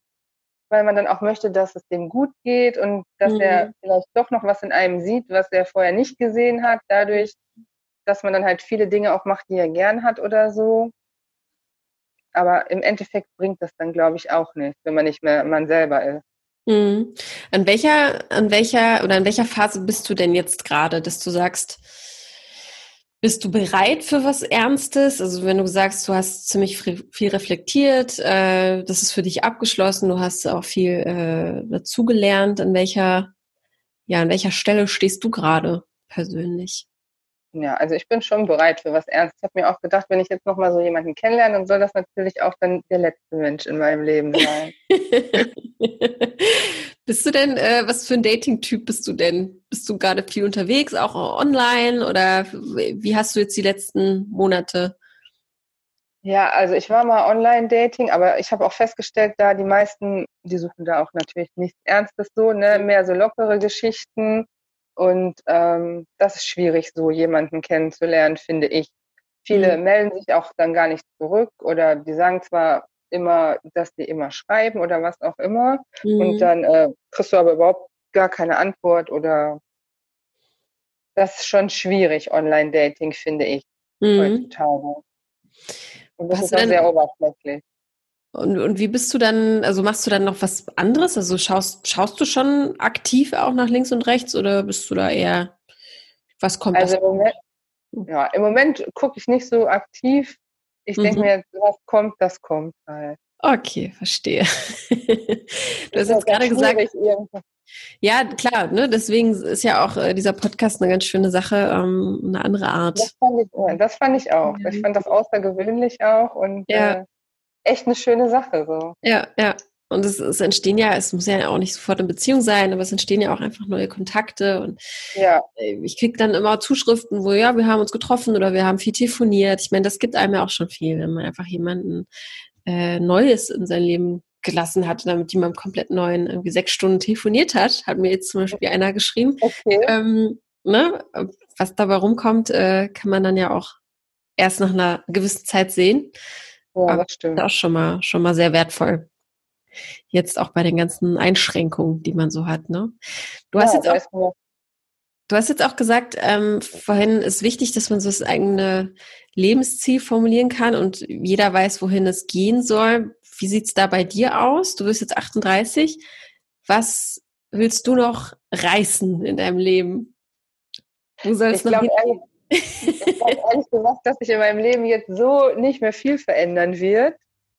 weil man dann auch möchte, dass es dem gut geht und dass mhm. er vielleicht doch noch was in einem sieht, was er vorher nicht gesehen hat. Dadurch dass man dann halt viele Dinge auch macht, die er gern hat oder so. Aber im Endeffekt bringt das dann, glaube ich, auch nicht, wenn man nicht mehr man selber ist. Mhm. An welcher, an welcher oder in welcher Phase bist du denn jetzt gerade, dass du sagst, bist du bereit für was Ernstes? Also wenn du sagst, du hast ziemlich viel reflektiert, äh, das ist für dich abgeschlossen, du hast auch viel äh, dazugelernt. An welcher, ja, an welcher Stelle stehst du gerade persönlich? Ja, also ich bin schon bereit für was Ernst. Ich habe mir auch gedacht, wenn ich jetzt nochmal so jemanden kennenlerne, dann soll das natürlich auch dann der letzte Mensch in meinem Leben sein. [laughs] bist du denn, äh, was für ein Dating-Typ bist du denn? Bist du gerade viel unterwegs, auch online oder wie hast du jetzt die letzten Monate? Ja, also ich war mal Online-Dating, aber ich habe auch festgestellt, da die meisten, die suchen da auch natürlich nichts Ernstes so, ne, mehr so lockere Geschichten und ähm, das ist schwierig, so jemanden kennenzulernen, finde ich. Viele mhm. melden sich auch dann gar nicht zurück oder die sagen zwar immer, dass die immer schreiben oder was auch immer. Mhm. Und dann äh, kriegst du aber überhaupt gar keine Antwort oder das ist schon schwierig, Online-Dating, finde ich, mhm. heutzutage. Und das Was ist auch sehr oberflächlich. Und, und wie bist du dann, also machst du dann noch was anderes? Also schaust, schaust du schon aktiv auch nach links und rechts oder bist du da eher, was kommt also im Moment, ja, im Moment gucke ich nicht so aktiv. Ich mhm. denke mir, was kommt, das kommt halt. Okay, verstehe. [laughs] du hast jetzt gerade gesagt. Ja, klar, ne? deswegen ist ja auch äh, dieser Podcast eine ganz schöne Sache, ähm, eine andere Art. Das fand ich, das fand ich auch. Ich fand das außergewöhnlich auch und ja. äh, echt eine schöne Sache. So. Ja, ja. Und es, es, entstehen ja, es muss ja auch nicht sofort eine Beziehung sein, aber es entstehen ja auch einfach neue Kontakte. Und ja. Äh, ich kriege dann immer Zuschriften, wo ja, wir haben uns getroffen oder wir haben viel telefoniert. Ich meine, das gibt einem ja auch schon viel, wenn man einfach jemanden äh, Neues in sein Leben gelassen hat, damit jemand komplett neuen irgendwie sechs Stunden telefoniert hat, hat mir jetzt zum Beispiel einer geschrieben. Okay. Ähm, ne? Was dabei rumkommt, äh, kann man dann ja auch erst nach einer gewissen Zeit sehen. Ja, das stimmt. Ist auch schon mal, schon mal sehr wertvoll. Jetzt auch bei den ganzen Einschränkungen, die man so hat. Ne? Du, hast ja, jetzt auch, du hast jetzt auch gesagt, ähm, vorhin ist wichtig, dass man so das eigene Lebensziel formulieren kann und jeder weiß, wohin es gehen soll. Wie sieht es da bei dir aus? Du bist jetzt 38. Was willst du noch reißen in deinem Leben? Wo soll es noch glaub? Ich habe ehrlich gesagt, dass sich in meinem Leben jetzt so nicht mehr viel verändern wird.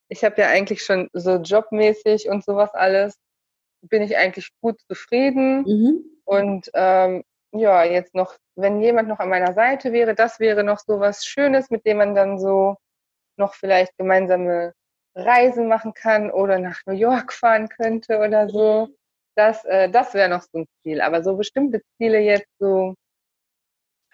Ich habe ja eigentlich schon so jobmäßig und sowas alles, bin ich eigentlich gut zufrieden. Mhm. Und ähm, ja, jetzt noch, wenn jemand noch an meiner Seite wäre, das wäre noch so was Schönes, mit dem man dann so noch vielleicht gemeinsame Reisen machen kann oder nach New York fahren könnte oder so. Das, äh, das wäre noch so ein Ziel. Aber so bestimmte Ziele jetzt so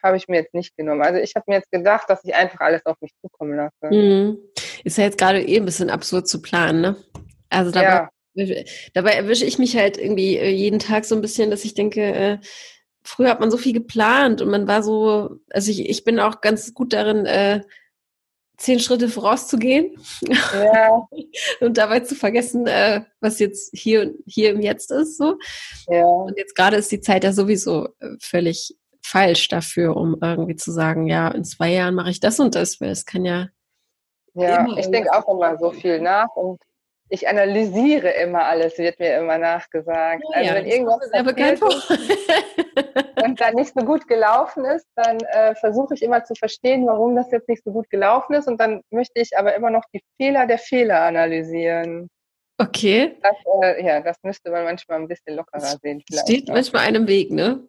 habe ich mir jetzt nicht genommen. Also ich habe mir jetzt gedacht, dass ich einfach alles auf mich zukommen lasse. Mhm. Ist ja jetzt gerade eh ein bisschen absurd zu planen, ne? Also dabei, ja. dabei erwische ich mich halt irgendwie äh, jeden Tag so ein bisschen, dass ich denke, äh, früher hat man so viel geplant und man war so, also ich, ich bin auch ganz gut darin, äh, zehn Schritte vorauszugehen ja. [laughs] und dabei zu vergessen, äh, was jetzt hier, hier im Jetzt ist. So. Ja. Und jetzt gerade ist die Zeit ja sowieso äh, völlig falsch dafür, um irgendwie zu sagen, ja, in zwei Jahren mache ich das und das, weil es kann ja. Ja, ich denke auch immer so viel nach und ich analysiere immer alles, wird mir immer nachgesagt. Ja, also wenn irgendwas bekannt und dann nicht so gut gelaufen ist, dann äh, versuche ich immer zu verstehen, warum das jetzt nicht so gut gelaufen ist. Und dann möchte ich aber immer noch die Fehler der Fehler analysieren. Okay. Das, äh, ja, das müsste man manchmal ein bisschen lockerer sehen. Steht auch. manchmal einem Weg, ne?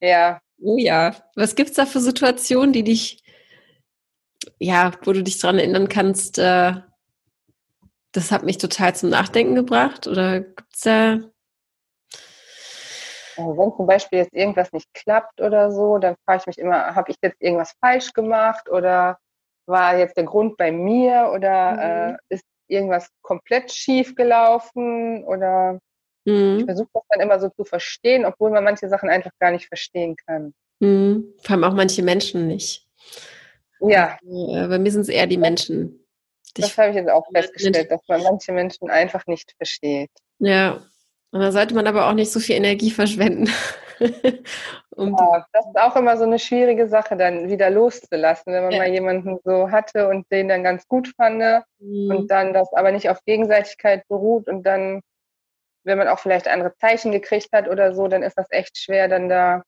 Ja. Oh ja. Was gibt es da für Situationen, die dich, ja, wo du dich dran erinnern kannst, äh, das hat mich total zum Nachdenken gebracht? Oder gibt es da also wenn zum Beispiel jetzt irgendwas nicht klappt oder so, dann frage ich mich immer, habe ich jetzt irgendwas falsch gemacht oder war jetzt der Grund bei mir oder mhm. äh, ist irgendwas komplett schief gelaufen oder mhm. ich versuche das dann immer so zu verstehen, obwohl man manche Sachen einfach gar nicht verstehen kann. Mhm. Vor allem auch manche Menschen nicht. Ja. Äh, bei mir sind es eher die Menschen. Das habe ich jetzt auch festgestellt, dass man manche Menschen einfach nicht versteht. Ja, und da sollte man aber auch nicht so viel Energie verschwenden. [laughs] um ja, das ist auch immer so eine schwierige Sache, dann wieder loszulassen, wenn man ja. mal jemanden so hatte und den dann ganz gut fand mhm. und dann das aber nicht auf Gegenseitigkeit beruht und dann, wenn man auch vielleicht andere Zeichen gekriegt hat oder so, dann ist das echt schwer, dann da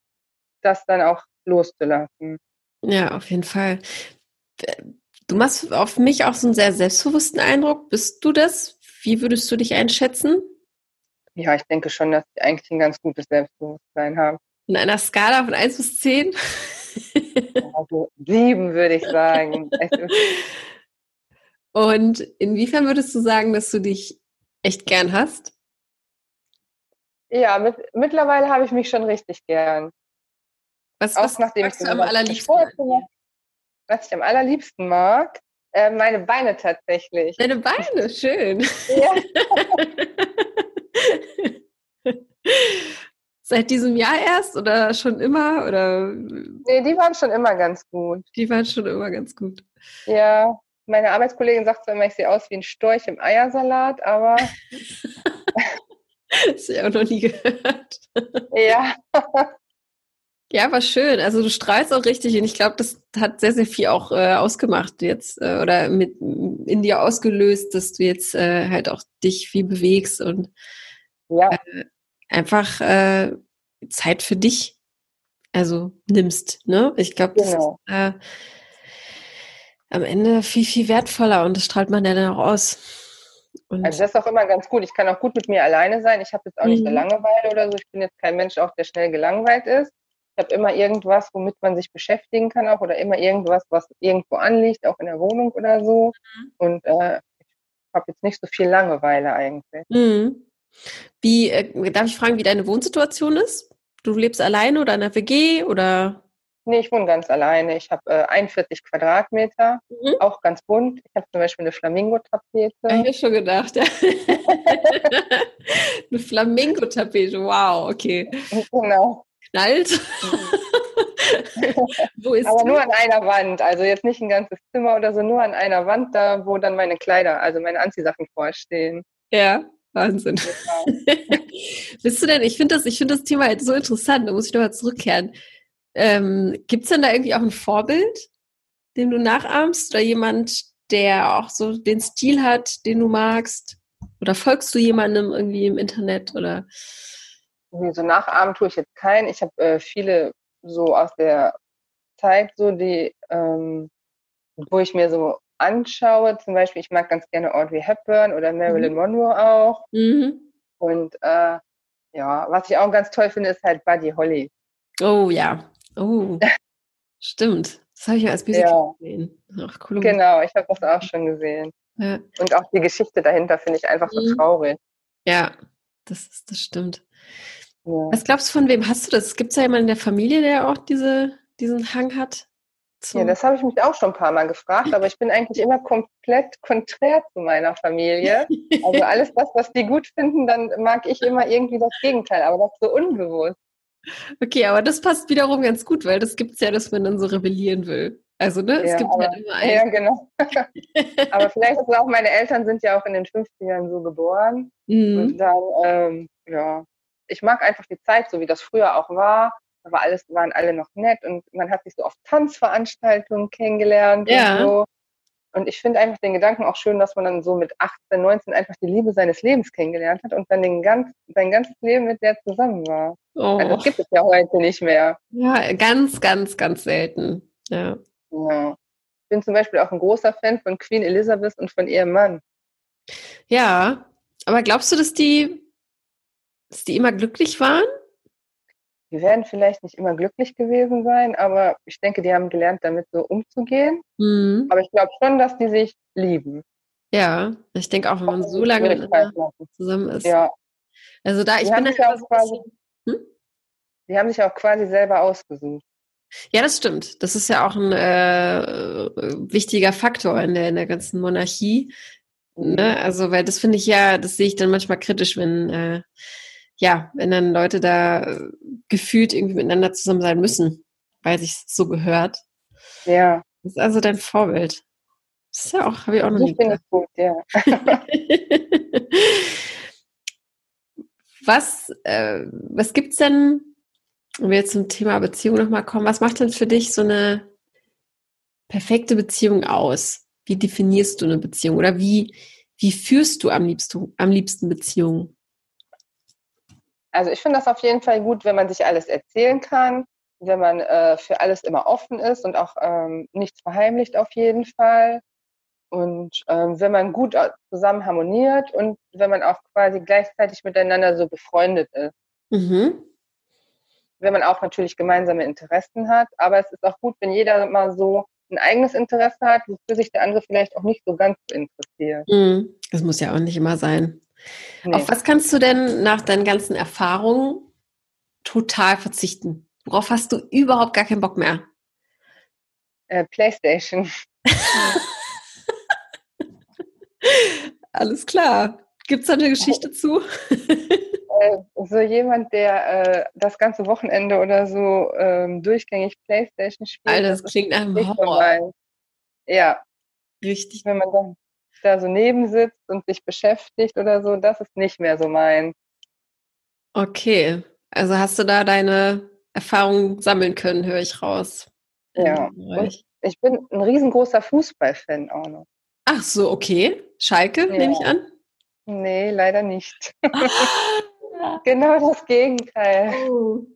das dann auch loszulassen. Ja, auf jeden Fall. Du machst auf mich auch so einen sehr selbstbewussten Eindruck. Bist du das? Wie würdest du dich einschätzen? Ja, ich denke schon, dass ich eigentlich ein ganz gutes Selbstbewusstsein habe. In einer Skala von 1 bis 10? Also sieben, würde ich sagen. [laughs] Und inwiefern würdest du sagen, dass du dich echt gern hast? Ja, mit, mittlerweile habe ich mich schon richtig gern. Was, was nachdem magst du am allerliebsten? Was ich am allerliebsten mag? Äh, meine Beine tatsächlich. Deine Beine, schön. Ja. [laughs] Seit diesem Jahr erst oder schon immer? Oder? Nee, die waren schon immer ganz gut. Die waren schon immer ganz gut. Ja, meine Arbeitskollegin sagt zwar immer, ich sehe aus wie ein Storch im Eiersalat, aber. [laughs] das habe ich auch noch nie gehört. ja. Ja, war schön. Also du strahlst auch richtig und ich glaube, das hat sehr, sehr viel auch äh, ausgemacht jetzt äh, oder mit in dir ausgelöst, dass du jetzt äh, halt auch dich viel bewegst und ja. äh, einfach äh, Zeit für dich also nimmst. Ne? Ich glaube, das genau. ist äh, am Ende viel, viel wertvoller und das strahlt man ja dann auch aus. Und also das ist auch immer ganz gut. Ich kann auch gut mit mir alleine sein. Ich habe jetzt auch nicht mhm. eine Langeweile oder so. Ich bin jetzt kein Mensch, auch der schnell gelangweilt ist. Ich habe immer irgendwas, womit man sich beschäftigen kann auch oder immer irgendwas, was irgendwo anliegt, auch in der Wohnung oder so. Mhm. Und äh, ich habe jetzt nicht so viel Langeweile eigentlich. Mhm. Wie, äh, darf ich fragen, wie deine Wohnsituation ist? Du lebst alleine oder in einer WG oder? Nee, ich wohne ganz alleine. Ich habe äh, 41 Quadratmeter, mhm. auch ganz bunt. Ich habe zum Beispiel eine Flamingo-Tapete. Ich habe schon gedacht, ja. [laughs] eine Flamingo-Tapete, wow, okay. Genau. Knallt. [laughs] wo ist Aber die? nur an einer Wand, also jetzt nicht ein ganzes Zimmer oder so, nur an einer Wand, da wo dann meine Kleider, also meine Anziehsachen vorstehen. Ja. Wahnsinn. [laughs] Bist du denn, ich finde das, ich das Thema halt so interessant, da muss ich nochmal zurückkehren. Ähm, Gibt es denn da irgendwie auch ein Vorbild, dem du nachahmst? Oder jemand, der auch so den Stil hat, den du magst? Oder folgst du jemandem irgendwie im Internet? Oder? So nachahmen tue ich jetzt keinen. Ich habe äh, viele so aus der Zeit so, die, ähm, wo ich mir so anschaue, zum Beispiel, ich mag ganz gerne Audrey Hepburn oder Marilyn mhm. Monroe auch. Mhm. Und äh, ja, was ich auch ganz toll finde, ist halt Buddy Holly. Oh ja. Oh. [laughs] Stimmt. Das habe ich ja als Musical ja. gesehen. Ach, cool. Genau, ich habe das auch schon gesehen. Ja. Und auch die Geschichte dahinter finde ich einfach so mhm. traurig. Ja, das, ist, das stimmt. Ja. Was glaubst du, von wem hast du das? Gibt es ja jemanden in der Familie, der auch diese, diesen Hang hat? Ja, das habe ich mich auch schon ein paar Mal gefragt, aber ich bin eigentlich immer komplett konträr zu meiner Familie. [laughs] Also alles das, was die gut finden, dann mag ich immer irgendwie das Gegenteil, aber das so unbewusst. Okay, aber das passt wiederum ganz gut, weil das gibt es ja, dass man dann so rebellieren will. Also, ne, es ja, gibt aber, halt immer einen. Ja, genau. [laughs] aber vielleicht ist es auch, meine Eltern sind ja auch in den 50ern so geboren. Mhm. Und dann, ähm, ja, ich mag einfach die Zeit, so wie das früher auch war. Da war alles, waren alle noch nett und man hat sich so auf Tanzveranstaltungen kennengelernt ja. und so. Und ich finde einfach den Gedanken auch schön, dass man dann so mit 18, 19 einfach die Liebe seines Lebens kennengelernt hat und dann den ganz, sein ganzes Leben mit der zusammen war. Oh. Also das gibt es ja heute nicht mehr. Ja, ganz, ganz, ganz selten. Ja. ja. Ich bin zum Beispiel auch ein großer Fan von Queen Elizabeth und von ihrem Mann. Ja, aber glaubst du, dass die, dass die immer glücklich waren? Die werden vielleicht nicht immer glücklich gewesen sein, aber ich denke, die haben gelernt, damit so umzugehen. Mhm. Aber ich glaube schon, dass die sich lieben. Ja, ich denke auch, wenn man so lange zusammen ist. Ja. Also da, ich die bin da ja so quasi, hm? Die haben sich auch quasi selber ausgesucht. Ja, das stimmt. Das ist ja auch ein äh, wichtiger Faktor in der, in der ganzen Monarchie. Mhm. Ne? Also, weil das finde ich ja, das sehe ich dann manchmal kritisch, wenn äh, ja, wenn dann Leute da äh, gefühlt irgendwie miteinander zusammen sein müssen, weil sich so gehört. Ja. Das ist also dein Vorbild. Das ist ja auch, habe ich auch noch nie Ich finde es gut, ja. [laughs] was, äh, was gibt's denn, wenn wir jetzt zum Thema Beziehung nochmal kommen, was macht denn für dich so eine perfekte Beziehung aus? Wie definierst du eine Beziehung? Oder wie, wie führst du am liebsten, am liebsten Beziehungen? Also ich finde das auf jeden Fall gut, wenn man sich alles erzählen kann, wenn man äh, für alles immer offen ist und auch ähm, nichts verheimlicht auf jeden Fall. Und ähm, wenn man gut äh, zusammen harmoniert und wenn man auch quasi gleichzeitig miteinander so befreundet ist. Mhm. Wenn man auch natürlich gemeinsame Interessen hat. Aber es ist auch gut, wenn jeder mal so ein eigenes Interesse hat, wofür sich der andere vielleicht auch nicht so ganz interessiert. Mhm. Das muss ja auch nicht immer sein. Nee. Auf was kannst du denn nach deinen ganzen Erfahrungen total verzichten? Worauf hast du überhaupt gar keinen Bock mehr? Äh, PlayStation. [laughs] Alles klar. Gibt es da eine Geschichte zu? [laughs] Äh, so jemand, der äh, das ganze Wochenende oder so ähm, durchgängig Playstation spielt. Alter, das, das klingt nach einem Horror. Ja. Richtig. Wenn man dann da so nebensitzt und sich beschäftigt oder so, das ist nicht mehr so mein. Okay, also hast du da deine Erfahrungen sammeln können, höre ich raus. Ja, ich bin ein riesengroßer Fußballfan auch noch. Ach so, okay. Schalke, ja. nehme ich an? Nee, leider nicht. [laughs] genau das Gegenteil. Oh.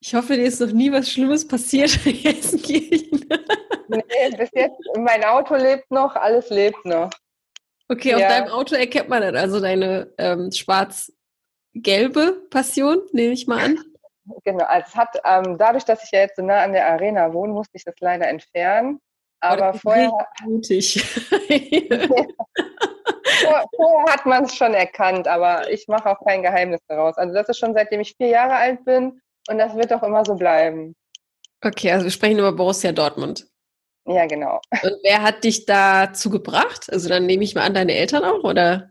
Ich hoffe, dir ist noch nie was Schlimmes passiert [laughs] in Gelsenkirchen. Nee, bis jetzt, mein Auto lebt noch, alles lebt noch. Okay, auf deinem Auto erkennt man dann also deine ähm, schwarz-gelbe Passion, nehme ich mal an. Genau, also es hat, ähm, dadurch, dass ich ja jetzt so nah an der Arena wohne, musste ich das leider entfernen. Aber oh, vorher. Mutig. [laughs] Vor, vorher hat man es schon erkannt, aber ich mache auch kein Geheimnis daraus. Also das ist schon seitdem ich vier Jahre alt bin und das wird auch immer so bleiben. Okay, also wir sprechen über Borussia Dortmund. Ja, genau. Und wer hat dich dazu gebracht? Also dann nehme ich mal an, deine Eltern auch, oder?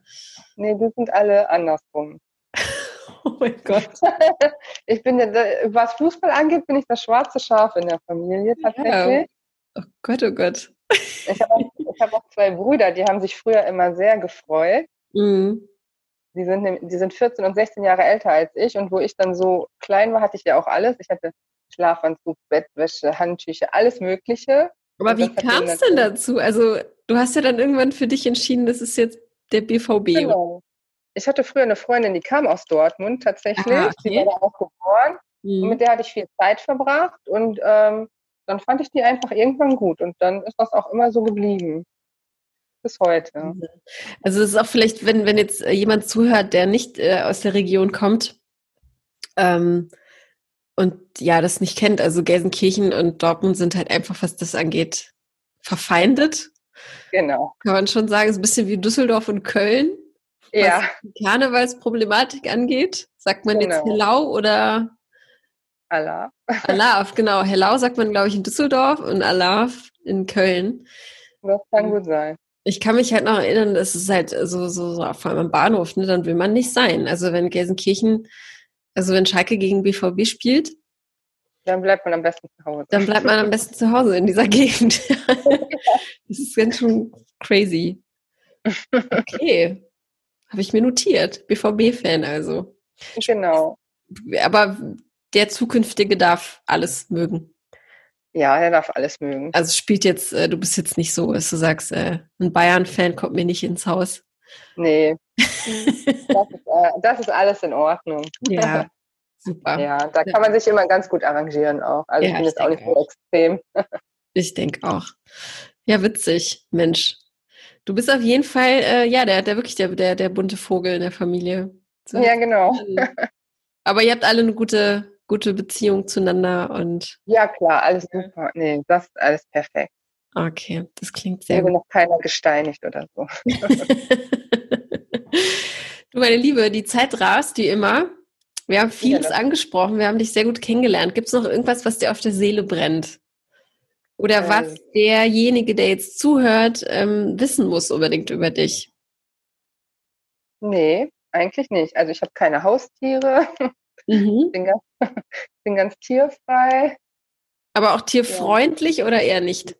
Nee, die sind alle andersrum. [laughs] oh mein Gott. [laughs] ich bin, was Fußball angeht, bin ich das schwarze Schaf in der Familie tatsächlich. Ja. Oh Gott, oh Gott. Ich habe auch, hab auch, zwei Brüder, die haben sich früher immer sehr gefreut. Mhm. Die sind, die sind 14 und 16 Jahre älter als ich und wo ich dann so klein war, hatte ich ja auch alles. Ich hatte Schlafanzug, Bettwäsche, Handtücher, alles Mögliche. Aber wie kam es denn dazu? Also du hast ja dann irgendwann für dich entschieden, das ist jetzt der BVB. Genau. Ich hatte früher eine Freundin, die kam aus Dortmund tatsächlich. Aha, okay. Die war da auch geboren. Mhm. Und mit der hatte ich viel Zeit verbracht. Und ähm, dann fand ich die einfach irgendwann gut und dann ist das auch immer so geblieben. Bis heute. Also es ist auch vielleicht, wenn, wenn jetzt jemand zuhört, der nicht äh, aus der Region kommt ähm, und ja, das nicht kennt, also Gelsenkirchen und Dortmund sind halt einfach, was das angeht, verfeindet. Genau. Kann man schon sagen, ist ein bisschen wie Düsseldorf und Köln. Ja. Was Karnevalsproblematik angeht. Sagt man genau. jetzt Hellau oder Allah. Alaf, genau. Hellau sagt man, glaube ich, in Düsseldorf und Alaf in Köln. Das kann gut sein. Ich kann mich halt noch erinnern, das ist halt so, so, so vor allem am Bahnhof, ne, dann will man nicht sein. Also wenn Gelsenkirchen, also wenn Schalke gegen BVB spielt, dann bleibt man am besten zu Hause. Dann bleibt man am besten zu Hause in dieser [laughs] Gegend. das ist ganz schön crazy. Okay. Habe ich mir notiert. BVB-Fan also. Genau. Aber der zukünftige darf alles mögen. Ja, er darf alles mögen. Also spielt jetzt, äh, du bist jetzt nicht so, dass du sagst, äh, ein Bayern-Fan kommt mir nicht ins Haus. Nee. das, ist, äh, das ist alles in Ordnung. Ja, [laughs] super. Ja, da kann man sich immer ganz gut arrangieren auch. Also ja, ich bin jetzt auch nicht so extrem. [laughs] ich denke auch. Ja, witzig, Mensch. Du bist auf jeden Fall, äh, ja, der, der wirklich der, der, der bunte Vogel in der Familie. So. Ja, genau. [laughs] Aber ihr habt alle eine gute, gute Beziehung zueinander und. Ja, klar, alles super. Nee, das ist alles perfekt. Okay, das klingt sehr gut. noch keiner gesteinigt oder so. [laughs] du, meine Liebe, die Zeit rast wie immer. Wir haben vieles ja, angesprochen, wir haben dich sehr gut kennengelernt. Gibt es noch irgendwas, was dir auf der Seele brennt? Oder ähm, was derjenige, der jetzt zuhört, ähm, wissen muss unbedingt über dich? Nee, eigentlich nicht. Also ich habe keine Haustiere. Mhm. bin, ganz, [laughs] bin ganz tierfrei. Aber auch tierfreundlich ja. oder eher nicht?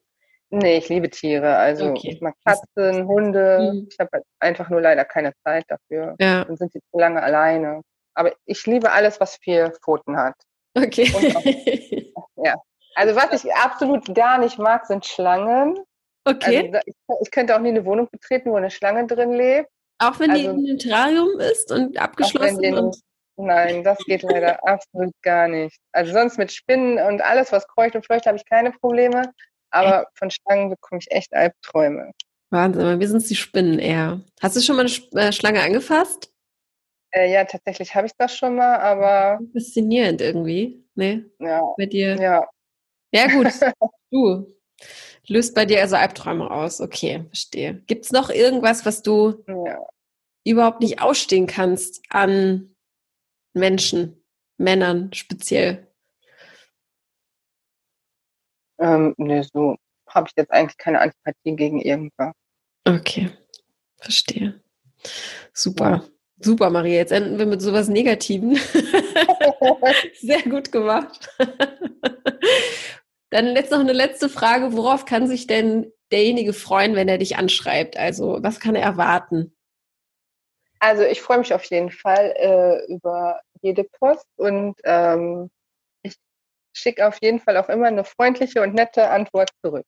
Nee, ich liebe Tiere. Also okay. ich mag Katzen, Hunde. Mhm. Ich habe einfach nur leider keine Zeit dafür. Ja. Dann sind sie zu lange alleine. Aber ich liebe alles, was vier Pfoten hat. Okay. Auch, [laughs] ja. Also was ich absolut gar nicht mag, sind Schlangen. Okay. Also ich, ich, könnte auch nie eine Wohnung betreten, wo eine Schlange drin lebt. Auch wenn also, die im Terrarium ist und abgeschlossen ist? Und Nein, das geht leider [laughs] absolut gar nicht. Also sonst mit Spinnen und alles, was kreucht und fleucht, habe ich keine Probleme. Aber von Schlangen bekomme ich echt Albträume. Wahnsinn, wir sind die Spinnen eher. Hast du schon mal eine äh, Schlange angefasst? Äh, ja, tatsächlich habe ich das schon mal, aber. Faszinierend irgendwie, ne? Ja. Bei dir. Ja. Ja, gut. [laughs] du. Löst bei dir also Albträume aus. Okay, verstehe. Gibt es noch irgendwas, was du ja. überhaupt nicht ausstehen kannst an Menschen, Männern speziell? Ähm, ne, so habe ich jetzt eigentlich keine Antipathie gegen irgendwas. Okay, verstehe. Super. Ja. Super, Maria. Jetzt enden wir mit sowas Negativen. [laughs] Sehr gut gemacht. Dann jetzt noch eine letzte Frage. Worauf kann sich denn derjenige freuen, wenn er dich anschreibt? Also, was kann er erwarten? Also, ich freue mich auf jeden Fall äh, über jede Post und ähm, schicke auf jeden Fall auch immer eine freundliche und nette Antwort zurück.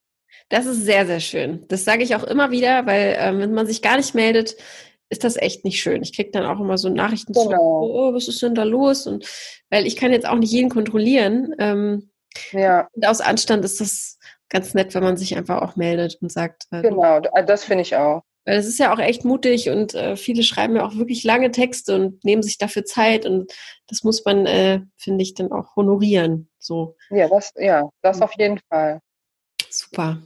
Das ist sehr, sehr schön. Das sage ich auch immer wieder, weil ähm, wenn man sich gar nicht meldet, ist das echt nicht schön. Ich kriege dann auch immer so Nachrichten genau. zu, oh, was ist denn da los? Und weil ich kann jetzt auch nicht jeden kontrollieren. Ähm, ja. Und aus Anstand ist das ganz nett, wenn man sich einfach auch meldet und sagt. Äh, genau, das finde ich auch. Weil es ist ja auch echt mutig und äh, viele schreiben ja auch wirklich lange Texte und nehmen sich dafür Zeit und das muss man, äh, finde ich, dann auch honorieren. So. Ja, das, ja, das auf jeden Fall. Super.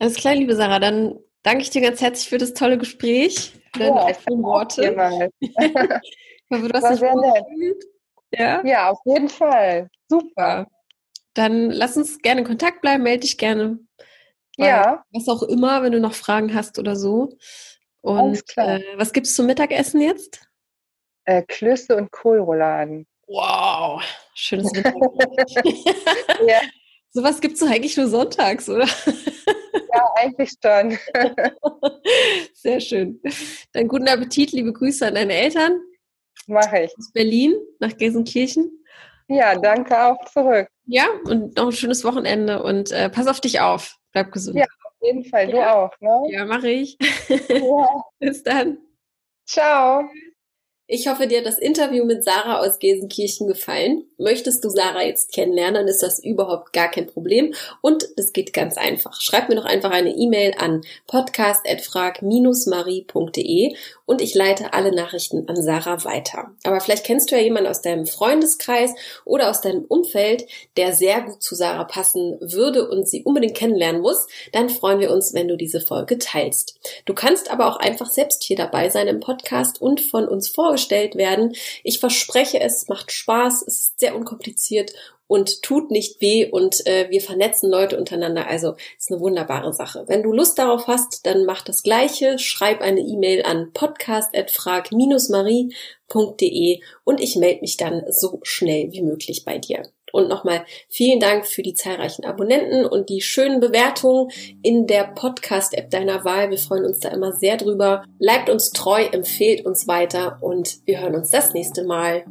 Alles klar, liebe Sarah, dann danke ich dir ganz herzlich für das tolle Gespräch, für deine ja, offenen Worte. [laughs] ich hoffe, du hast dich Ja? ja, auf jeden Fall. Super. Dann lass uns gerne in Kontakt bleiben, melde dich gerne. Ja. Was auch immer, wenn du noch Fragen hast oder so. Und äh, was gibt es zum Mittagessen jetzt? Äh, Klöße und Kohlrouladen. Wow, schönes Mittagessen. [laughs] ja. Sowas gibt es doch eigentlich nur sonntags, oder? ja, eigentlich schon. [laughs] Sehr schön. Dann guten Appetit, liebe Grüße an deine Eltern. Mache ich. Aus Berlin nach Gelsenkirchen. Ja, danke auch zurück. Ja, und noch ein schönes Wochenende und äh, pass auf dich auf. Bleib gesund. Ja, auf jeden Fall. Du auch, ne? Ja, mache ich. Ja. [laughs] Bis dann. Ciao. Ich hoffe, dir hat das Interview mit Sarah aus Gelsenkirchen gefallen. Möchtest du Sarah jetzt kennenlernen, dann ist das überhaupt gar kein Problem. Und das geht ganz einfach. Schreib mir doch einfach eine E-Mail an podcast.frag-marie.de und ich leite alle Nachrichten an Sarah weiter. Aber vielleicht kennst du ja jemanden aus deinem Freundeskreis oder aus deinem Umfeld, der sehr gut zu Sarah passen würde und sie unbedingt kennenlernen muss. Dann freuen wir uns, wenn du diese Folge teilst. Du kannst aber auch einfach selbst hier dabei sein im Podcast und von uns vorgestellt vorgestellt werden. Ich verspreche, es macht Spaß, es ist sehr unkompliziert und tut nicht weh und äh, wir vernetzen Leute untereinander. Also ist eine wunderbare Sache. Wenn du Lust darauf hast, dann mach das Gleiche. Schreib eine E-Mail an podcast@frag-marie.de und ich melde mich dann so schnell wie möglich bei dir. Und nochmal vielen Dank für die zahlreichen Abonnenten und die schönen Bewertungen in der Podcast-App deiner Wahl. Wir freuen uns da immer sehr drüber. Bleibt uns treu, empfehlt uns weiter und wir hören uns das nächste Mal.